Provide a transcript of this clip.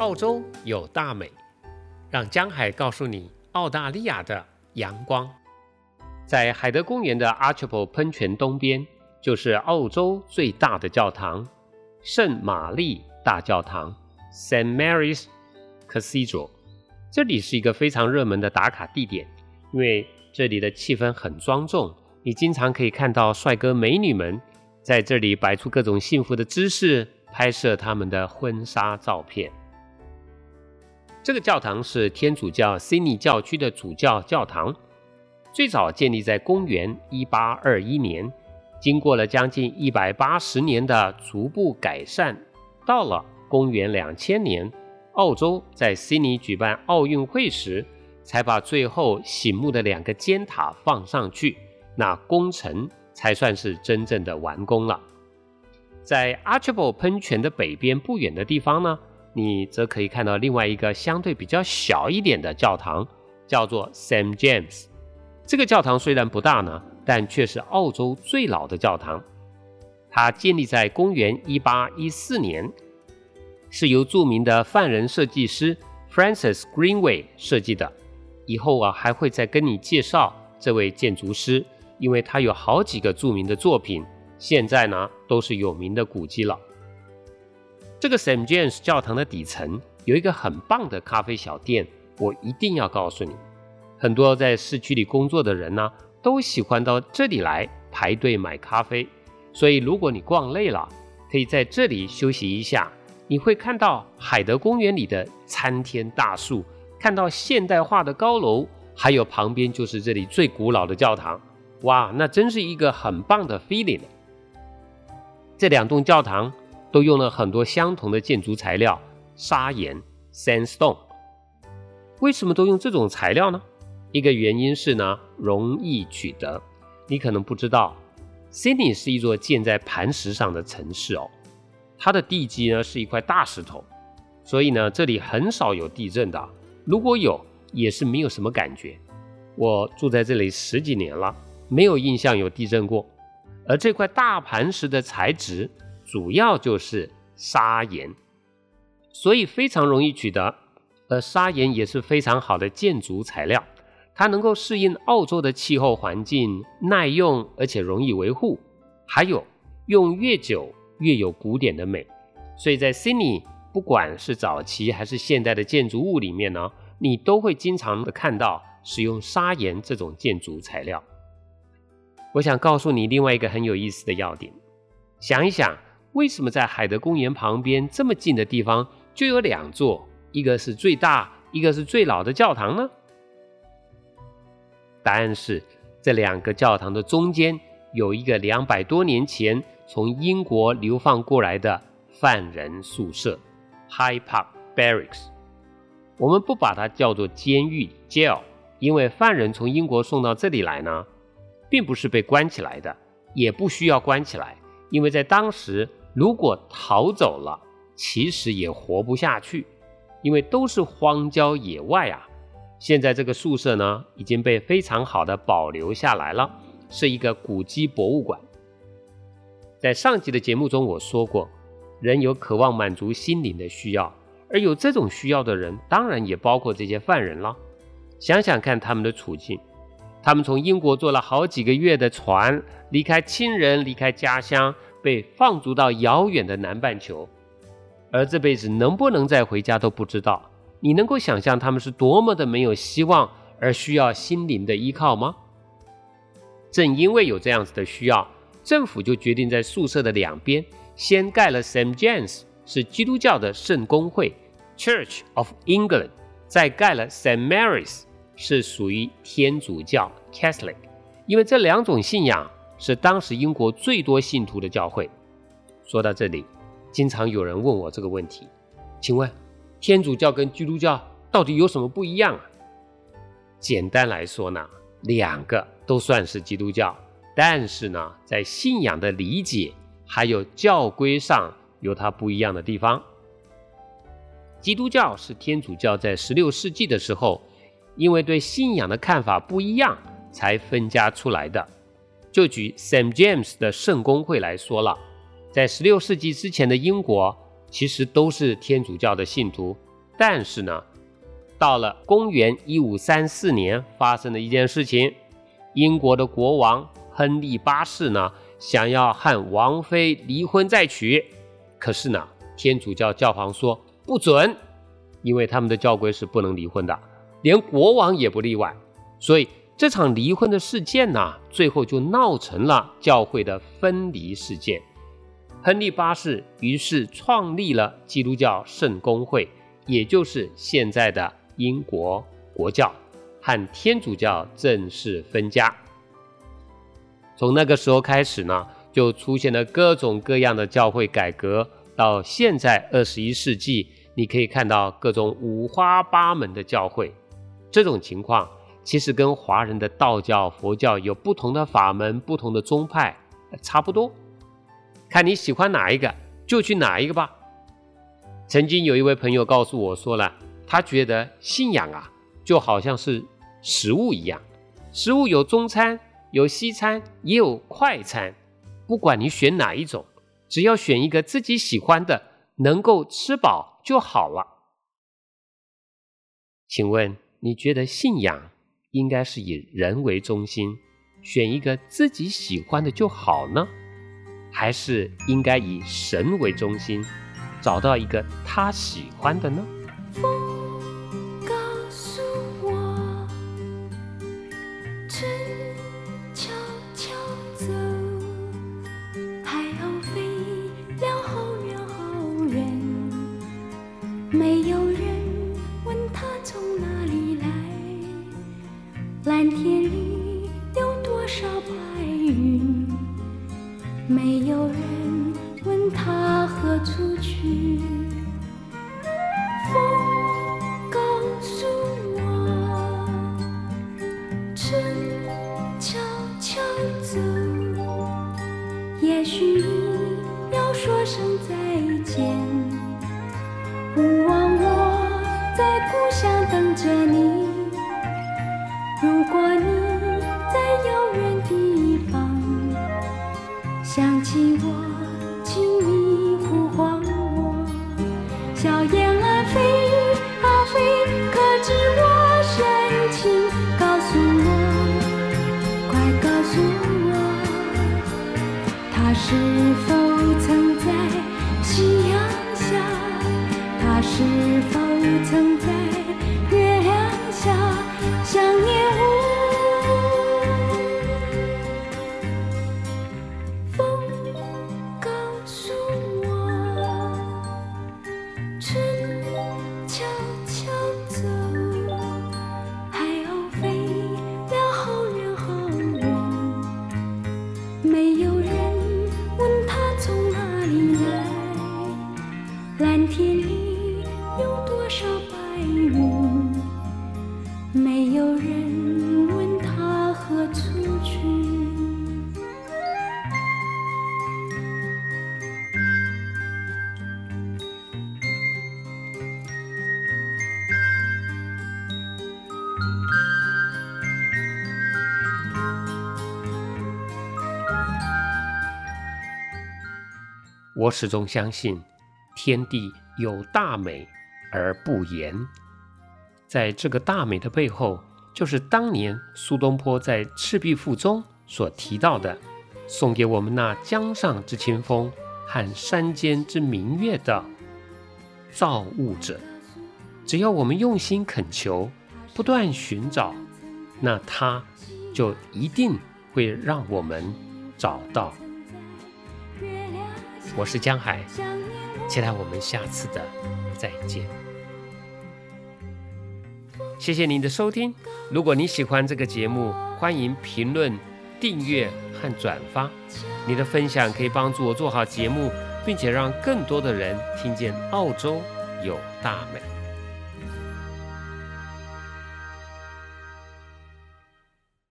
澳洲有大美，让江海告诉你澳大利亚的阳光。在海德公园的 Archipel 喷泉东边，就是澳洲最大的教堂——圣玛丽大教堂 （St. Mary's Cathedral）。这里是一个非常热门的打卡地点，因为这里的气氛很庄重，你经常可以看到帅哥美女们在这里摆出各种幸福的姿势，拍摄他们的婚纱照片。这个教堂是天主教悉尼教区的主教教堂。最早建立在公元一八二一年，经过了将近一百八十年的逐步改善，到了公元两千年，澳洲在悉尼举办奥运会时，才把最后醒目的两个尖塔放上去，那工程才算是真正的完工了。在 Archibald 喷泉的北边不远的地方呢，你则可以看到另外一个相对比较小一点的教堂，叫做 Sam James。这个教堂虽然不大呢，但却是澳洲最老的教堂。它建立在公元一八一四年，是由著名的犯人设计师 Francis Greenway 设计的。以后啊，还会再跟你介绍这位建筑师，因为他有好几个著名的作品，现在呢都是有名的古迹了。这个 Saint James 教堂的底层有一个很棒的咖啡小店，我一定要告诉你。很多在市区里工作的人呢，都喜欢到这里来排队买咖啡。所以，如果你逛累了，可以在这里休息一下。你会看到海德公园里的参天大树，看到现代化的高楼，还有旁边就是这里最古老的教堂。哇，那真是一个很棒的 feeling。这两栋教堂都用了很多相同的建筑材料——砂岩 （sandstone）。为什么都用这种材料呢？一个原因是呢，容易取得。你可能不知道，Sydney 是一座建在磐石上的城市哦。它的地基呢是一块大石头，所以呢这里很少有地震的。如果有，也是没有什么感觉。我住在这里十几年了，没有印象有地震过。而这块大磐石的材质主要就是砂岩，所以非常容易取得。而砂岩也是非常好的建筑材料。它能够适应澳洲的气候环境，耐用而且容易维护，还有用越久越有古典的美。所以在 Sydney，不管是早期还是现代的建筑物里面呢，你都会经常的看到使用砂岩这种建筑材料。我想告诉你另外一个很有意思的要点，想一想，为什么在海德公园旁边这么近的地方就有两座，一个是最大，一个是最老的教堂呢？答案是，这两个教堂的中间有一个两百多年前从英国流放过来的犯人宿舍 （High Park Barracks）。我们不把它叫做监狱 （jail），因为犯人从英国送到这里来呢，并不是被关起来的，也不需要关起来，因为在当时，如果逃走了，其实也活不下去，因为都是荒郊野外啊。现在这个宿舍呢，已经被非常好的保留下来了，是一个古迹博物馆。在上集的节目中，我说过，人有渴望满足心灵的需要，而有这种需要的人，当然也包括这些犯人了。想想看他们的处境，他们从英国坐了好几个月的船，离开亲人，离开家乡，被放逐到遥远的南半球，而这辈子能不能再回家都不知道。你能够想象他们是多么的没有希望，而需要心灵的依靠吗？正因为有这样子的需要，政府就决定在宿舍的两边先盖了 Saint James，是基督教的圣公会 Church of England，再盖了 Saint Mary's，是属于天主教 Catholic。因为这两种信仰是当时英国最多信徒的教会。说到这里，经常有人问我这个问题，请问？天主教跟基督教到底有什么不一样啊？简单来说呢，两个都算是基督教，但是呢，在信仰的理解还有教规上有它不一样的地方。基督教是天主教在十六世纪的时候，因为对信仰的看法不一样，才分家出来的。就举 Saint James 的圣公会来说了，在十六世纪之前的英国。其实都是天主教的信徒，但是呢，到了公元一五三四年，发生了一件事情，英国的国王亨利八世呢，想要和王妃离婚再娶，可是呢，天主教教皇说不准，因为他们的教规是不能离婚的，连国王也不例外，所以。这场离婚的事件呢，最后就闹成了教会的分离事件。亨利八世于是创立了基督教圣公会，也就是现在的英国国教，和天主教正式分家。从那个时候开始呢，就出现了各种各样的教会改革。到现在二十一世纪，你可以看到各种五花八门的教会。这种情况。其实跟华人的道教、佛教有不同的法门、不同的宗派，差不多。看你喜欢哪一个，就去哪一个吧。曾经有一位朋友告诉我说了，他觉得信仰啊，就好像是食物一样，食物有中餐、有西餐，也有快餐。不管你选哪一种，只要选一个自己喜欢的，能够吃饱就好了。请问你觉得信仰？应该是以人为中心，选一个自己喜欢的就好呢，还是应该以神为中心，找到一个他喜欢的呢？告诉我，真没有人问他何处去风告诉我春悄悄走。也许你要说声再见不忘我在故乡等着你。如果你在遥远的想起我，请你呼唤我。小燕儿飞啊飞，可知我深情。告诉我，快告诉我。他是否曾？我始终相信，天地有大美而不言。在这个大美的背后，就是当年苏东坡在《赤壁赋》中所提到的，送给我们那江上之清风和山间之明月的造物者。只要我们用心恳求，不断寻找，那他就一定会让我们找到。我是江海，期待我们下次的再见。谢谢您的收听。如果你喜欢这个节目，欢迎评论、订阅和转发。你的分享可以帮助我做好节目，并且让更多的人听见澳洲有大美。